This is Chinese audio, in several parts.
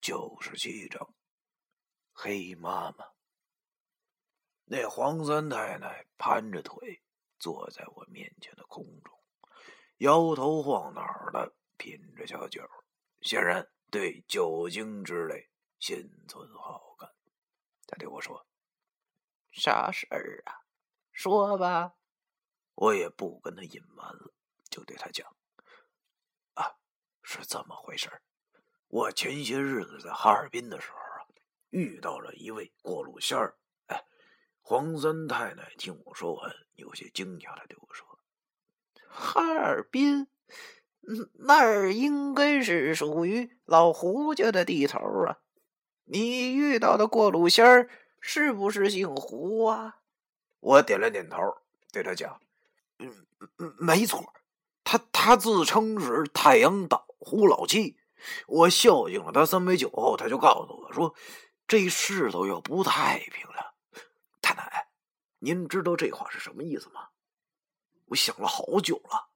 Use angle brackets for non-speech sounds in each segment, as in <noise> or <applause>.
九十七章，黑妈妈。那黄三太太盘着腿坐在我面前的空中，摇头晃脑的品着小酒，显然对酒精之类心存好感。他对我说：“啥事儿啊？说吧。”我也不跟他隐瞒了，就对他讲：“啊，是这么回事儿。我前些日子在哈尔滨的时候啊，遇到了一位过路仙儿。”黄三太太听我说完，有些惊讶的对我说：“哈尔滨，那儿应该是属于老胡家的地头啊。你遇到的过路仙儿是不是姓胡啊？”我点了点头，对他讲：“嗯，没错，他他自称是太阳岛胡老七。我孝敬了他三杯酒后，他就告诉我说，这世道要不太平了。”太奶，您知道这话是什么意思吗？我想了好久了，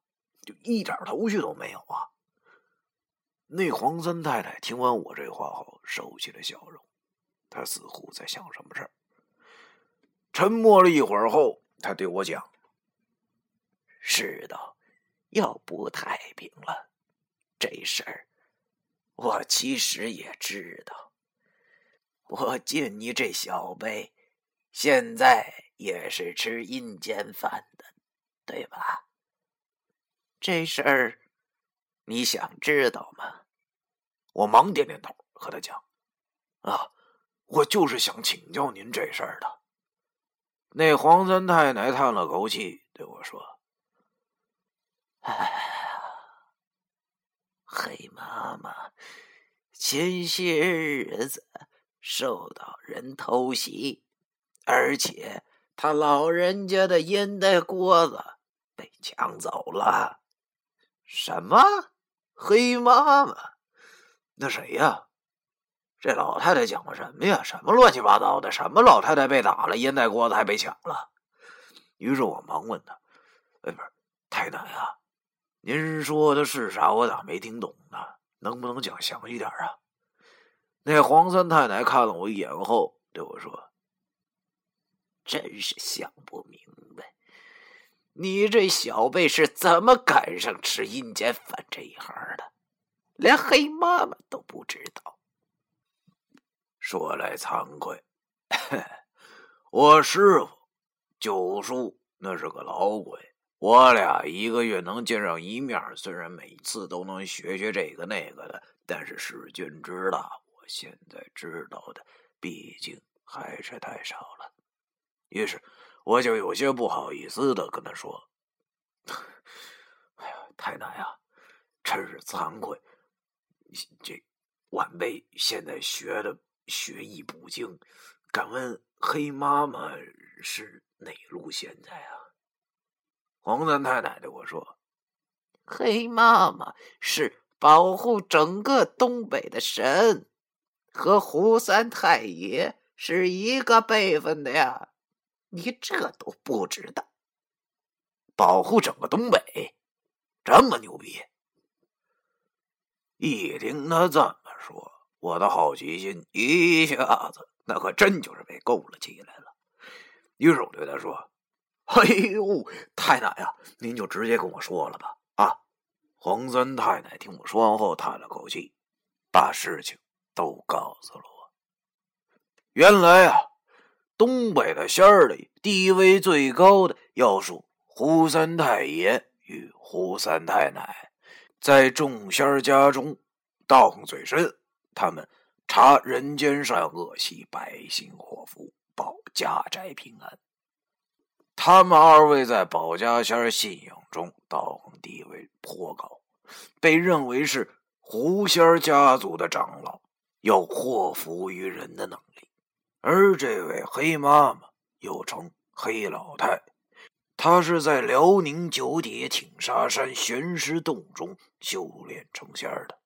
就一点头绪都没有啊。那黄三太太听完我这话后，收起了笑容，她似乎在想什么事儿。沉默了一会儿后，她对我讲：“世道要不太平了，这事儿我其实也知道。我见你这小辈。”现在也是吃阴间饭的，对吧？这事儿你想知道吗？我忙点点头，和他讲：“啊，我就是想请教您这事儿的。”那黄三太太叹了口气，对我说：“哎，<laughs> 黑妈妈，前些日子受到人偷袭。”而且他老人家的烟袋锅子被抢走了。什么？黑妈妈？那谁呀？这老太太讲的什么呀？什么乱七八糟的？什么老太太被打了，烟袋锅子还被抢了？于是我忙问他：“哎，不是太太啊，您说的是啥？我咋没听懂呢？能不能讲详细点啊？”那黄三太太看了我一眼后对我说。真是想不明白，你这小辈是怎么赶上吃阴间饭这一行的？连黑妈妈都不知道。说来惭愧，<laughs> 我师傅九叔那是个老鬼，我俩一个月能见上一面，虽然每次都能学学这个那个的，但是世君知道，我现在知道的毕竟还是太少了。于是，我就有些不好意思的跟他说：“哎呀，太难啊，真是惭愧。这晚辈现在学的学艺不精，敢问黑妈妈是哪路仙在啊？”黄三太太对我说：“黑妈妈是保护整个东北的神，和胡三太爷是一个辈分的呀。”你这都不知道，保护整个东北，这么牛逼！一听他这么说，我的好奇心一下子那可真就是被勾了起来了。于是我对他说：“ <laughs> 哎呦，太奶呀，您就直接跟我说了吧。”啊，黄三太太听我说完后叹了口气，把事情都告诉了我。原来啊。东北的仙儿里，地位最高的要数胡三太爷与胡三太奶，在众仙儿家中道行最深。他们查人间善恶，系百姓祸福，保家宅平安。他们二位在保家仙信仰中道行地位颇高，被认为是狐仙家族的长老，有祸福于人的能力。而这位黑妈妈又称黑老太，她是在辽宁九铁挺沙山玄师洞中修炼成仙的，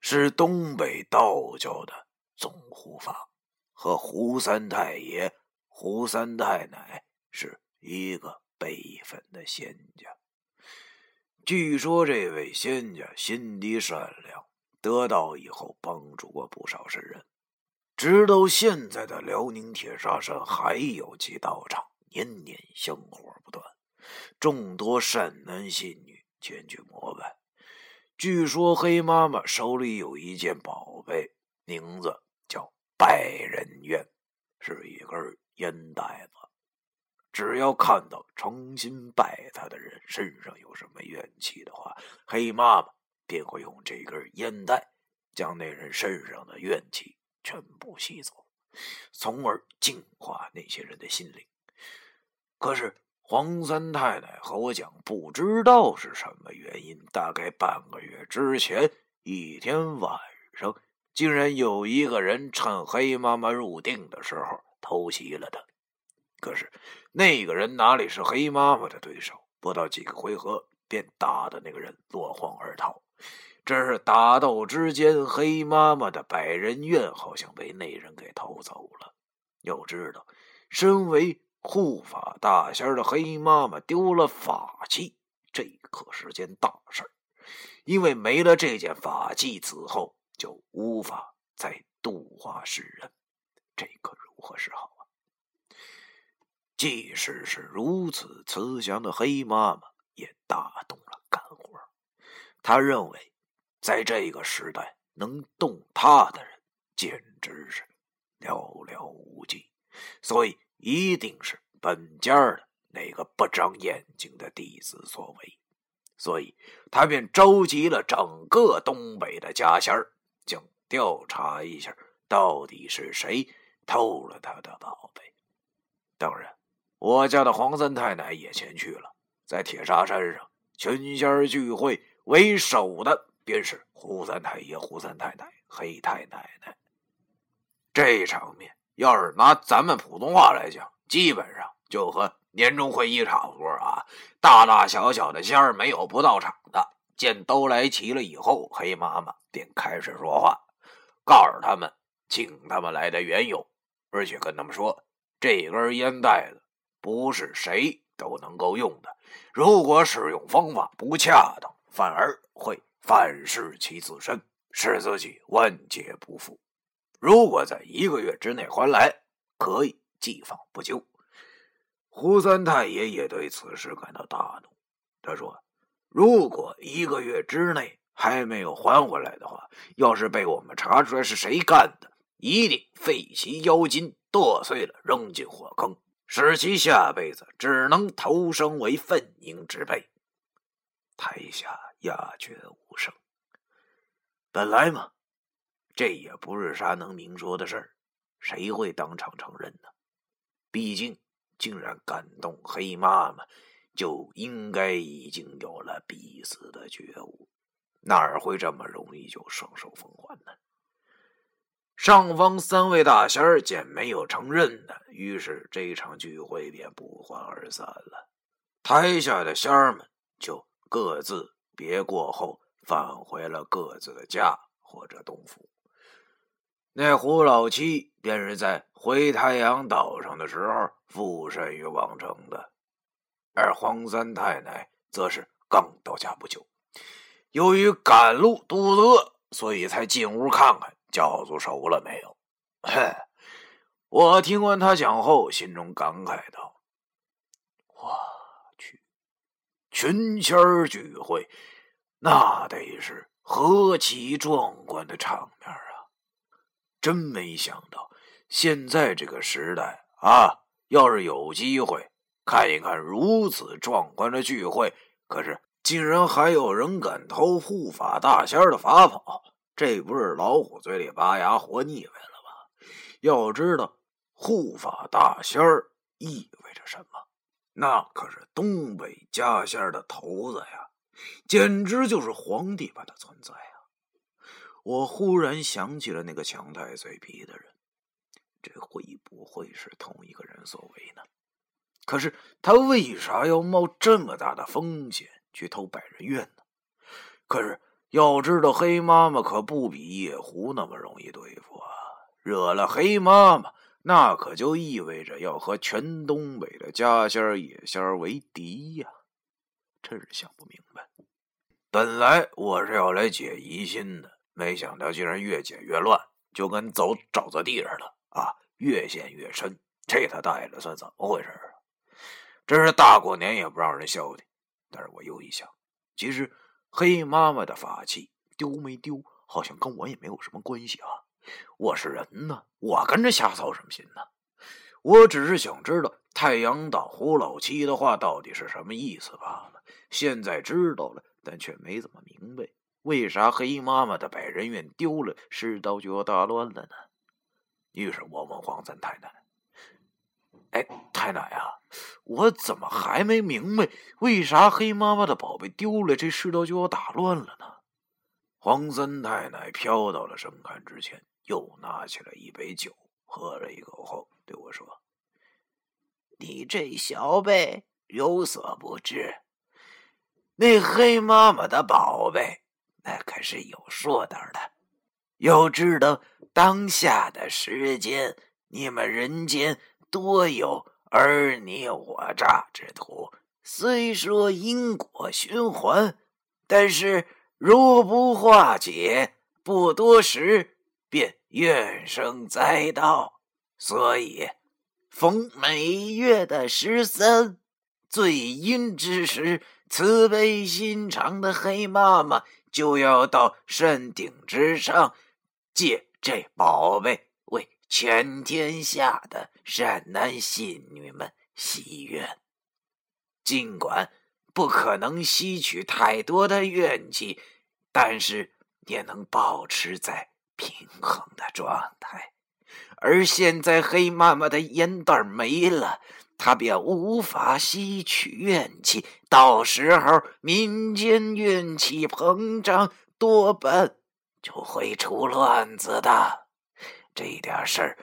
是东北道教的总护法，和胡三太爷、胡三太奶是一个辈分的仙家。据说这位仙家心地善良，得到以后帮助过不少神人，直到现在的辽宁铁砂山还有其道场，年年香火不断，众多善男信女前去膜拜。据说黑妈妈手里有一件宝贝，名字叫百人愿，是一根烟袋子。只要看到诚心拜他的人身上有什么怨气的话，黑妈妈便会用这根烟袋将那人身上的怨气全部吸走，从而净化那些人的心灵。可是。黄三太太和我讲，不知道是什么原因，大概半个月之前，一天晚上，竟然有一个人趁黑妈妈入定的时候偷袭了她。可是那个人哪里是黑妈妈的对手？不到几个回合，便打的那个人落荒而逃。这是打斗之间，黑妈妈的百人院好像被那人给偷走了。要知道，身为……护法大仙的黑妈妈丢了法器，这可是件大事儿。因为没了这件法器，此后就无法再度化世人，这可如何是好？即使是如此慈祥的黑妈妈，也大动了肝火。他认为，在这个时代，能动他的人简直是寥寥无几，所以。一定是本家的那个不长眼睛的弟子所为，所以他便召集了整个东北的家仙儿，想调查一下到底是谁偷了他的宝贝。当然，我家的黄三太奶也前去了。在铁砂山上，群仙聚会，为首的便是胡三太爷、胡三太太、黑太奶奶。这场面。要是拿咱们普通话来讲，基本上就和年终会议差不多啊！大大小小的仙儿没有不到场的。见都来齐了以后，黑妈妈便开始说话，告诉他们请他们来的缘由，而且跟他们说，这根烟袋子不是谁都能够用的，如果使用方法不恰当，反而会反噬其自身，使自己万劫不复。如果在一个月之内还来，可以寄放不究。胡三太爷也对此事感到大怒。他说：“如果一个月之内还没有还回来的话，要是被我们查出来是谁干的，一定废其妖金，剁碎了扔进火坑，使其下辈子只能投生为粪婴之辈。”台下鸦雀无声。本来嘛。这也不是啥能明说的事儿，谁会当场承认呢？毕竟，竟然感动黑妈妈，就应该已经有了必死的觉悟，哪会这么容易就双手奉还呢？上方三位大仙儿见没有承认的，于是这场聚会便不欢而散了。台下的仙儿们就各自别过后，返回了各自的家或者东府。那胡老七便是在回太阳岛上的时候附身于王城的，而黄三太奶则是刚到家不久，由于赶路肚子饿，所以才进屋看看饺子熟了没有。嘿，我听完他讲后，心中感慨道：“我去，群仙聚会，那得是何其壮观的场面啊！”真没想到，现在这个时代啊，要是有机会看一看如此壮观的聚会，可是竟然还有人敢偷护法大仙的法宝，这不是老虎嘴里拔牙活腻歪了吗？要知道，护法大仙儿意味着什么？那可是东北家仙的头子呀，简直就是皇帝般的存在啊！我忽然想起了那个强太嘴皮的人，这会不会是同一个人所为呢？可是他为啥要冒这么大的风险去偷百人院呢？可是要知道，黑妈妈可不比夜狐那么容易对付啊！惹了黑妈妈，那可就意味着要和全东北的家仙野仙为敌呀！真是想不明白。本来我是要来解疑心的。没想到竟然越解越乱，就跟走沼泽地似的啊，越陷越深。这他大爷的算怎么回事啊？真是大过年也不让人消停。但是我又一想，其实黑妈妈的法器丢没丢，好像跟我也没有什么关系啊。我是人呢，我跟着瞎操什么心呢？我只是想知道太阳岛胡老七的话到底是什么意思罢了。现在知道了，但却没怎么明白，为啥黑妈妈的百人院丢了，世道就要大乱了呢？于是我问黄三太太。哎，太奶啊，我怎么还没明白为啥黑妈妈的宝贝丢了，这世道就要打乱了呢？黄三太奶飘到了神龛之前，又拿起了一杯酒，喝了一口后对我说：“你这小辈有所不知，那黑妈妈的宝贝，那可是有说道的。要知道当下的时间，你们人间……”多有尔你我诈之徒，虽说因果循环，但是若不化解，不多时便怨声载道。所以，逢每月的十三，最阴之时，慈悲心肠的黑妈妈就要到山顶之上借这宝贝喂。全天下的善男信女们祈愿，尽管不可能吸取太多的怨气，但是也能保持在平衡的状态。而现在黑妈妈的烟袋没了，她便无法吸取怨气，到时候民间怨气膨胀，多半就会出乱子的。这点事儿，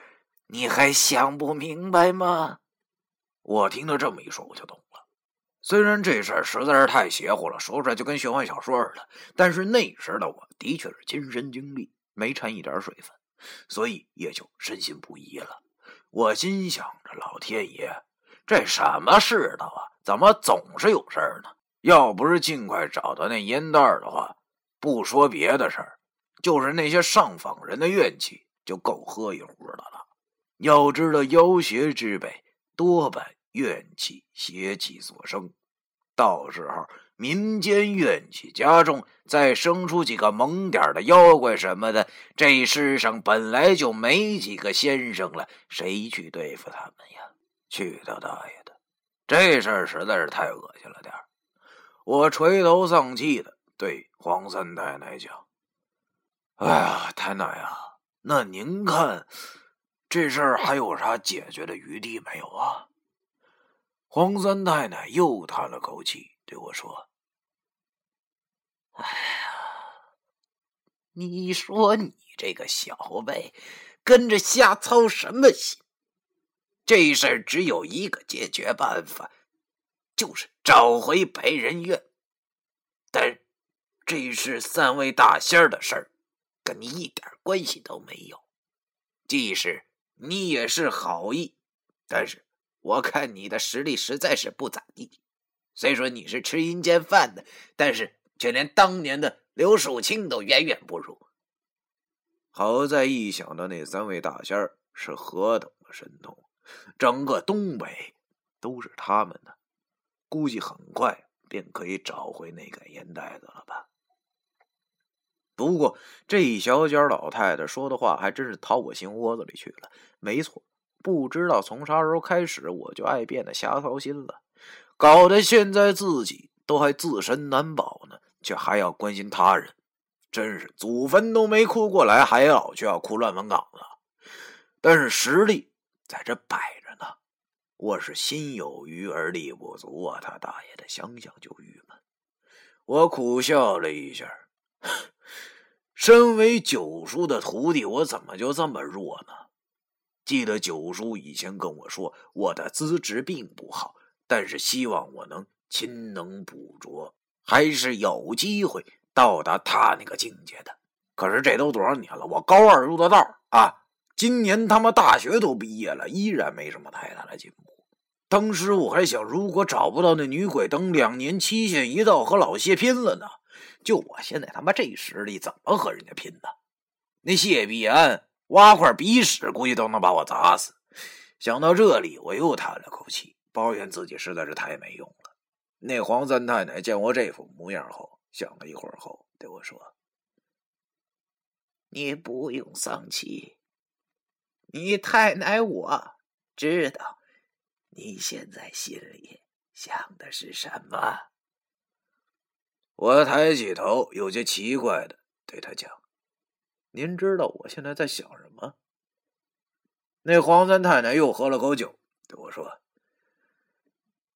你还想不明白吗？我听他这么一说，我就懂了。虽然这事儿实在是太邪乎了，说出来就跟玄幻小说似的，但是那时的我的确是亲身经历，没掺一点水分，所以也就深信不疑了。我心想着，老天爷，这什么世道啊？怎么总是有事儿呢？要不是尽快找到那烟袋的话，不说别的事儿，就是那些上访人的怨气。就够喝一壶的了。要知道，妖邪之辈多半怨气、邪气所生，到时候民间怨气加重，再生出几个猛点的妖怪什么的，这世上本来就没几个先生了，谁去对付他们呀？去他大爷的！这事儿实在是太恶心了点我垂头丧气的对黄三太奶讲：“哎呀，太奶啊！”那您看，这事儿还有啥解决的余地没有啊？黄三太太又叹了口气，对我说：“哎呀，你说你这个小辈跟着瞎操什么心？这事儿只有一个解决办法，就是找回白人院。但这是三位大仙儿的事儿。”跟你一点关系都没有，即使你也是好意，但是我看你的实力实在是不咋地。虽说你是吃阴间饭的，但是却连当年的刘树清都远远不如。好在一想到那三位大仙儿是何等的神通，整个东北都是他们的，估计很快便可以找回那个烟袋子了吧。不过，这一小脚老太太说的话还真是掏我心窝子里去了。没错，不知道从啥时候开始，我就爱变得瞎操心了，搞得现在自己都还自身难保呢，却还要关心他人，真是祖坟都没哭过来，还老就要哭乱坟岗子。但是实力在这摆着呢，我是心有余而力不足啊！他大爷的，想想就郁闷。我苦笑了一下。<laughs> 身为九叔的徒弟，我怎么就这么弱呢？记得九叔以前跟我说，我的资质并不好，但是希望我能勤能补拙，还是有机会到达他那个境界的。可是这都多少年了，我高二入的道啊，今年他妈大学都毕业了，依然没什么太大的进步。当时我还想，如果找不到那女鬼，等两年期限一到，和老谢拼了呢。就我现在他妈这实力，怎么和人家拼呢？那谢必安挖块鼻屎，估计都能把我砸死。想到这里，我又叹了口气，抱怨自己实在是太没用了。那黄三太太见我这副模样后，想了一会儿后对我说：“你不用丧气，你太奶我知道你现在心里想的是什么。”我抬起头，有些奇怪的对他讲：“您知道我现在在想什么？”那黄三太太又喝了口酒，对我说：“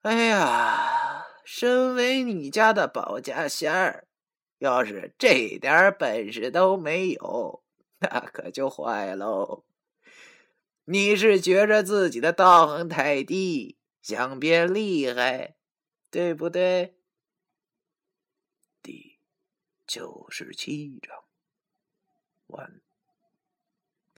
哎呀，身为你家的保家仙儿，要是这点本事都没有，那可就坏喽。你是觉着自己的道行太低，想变厉害，对不对？”九十七章完。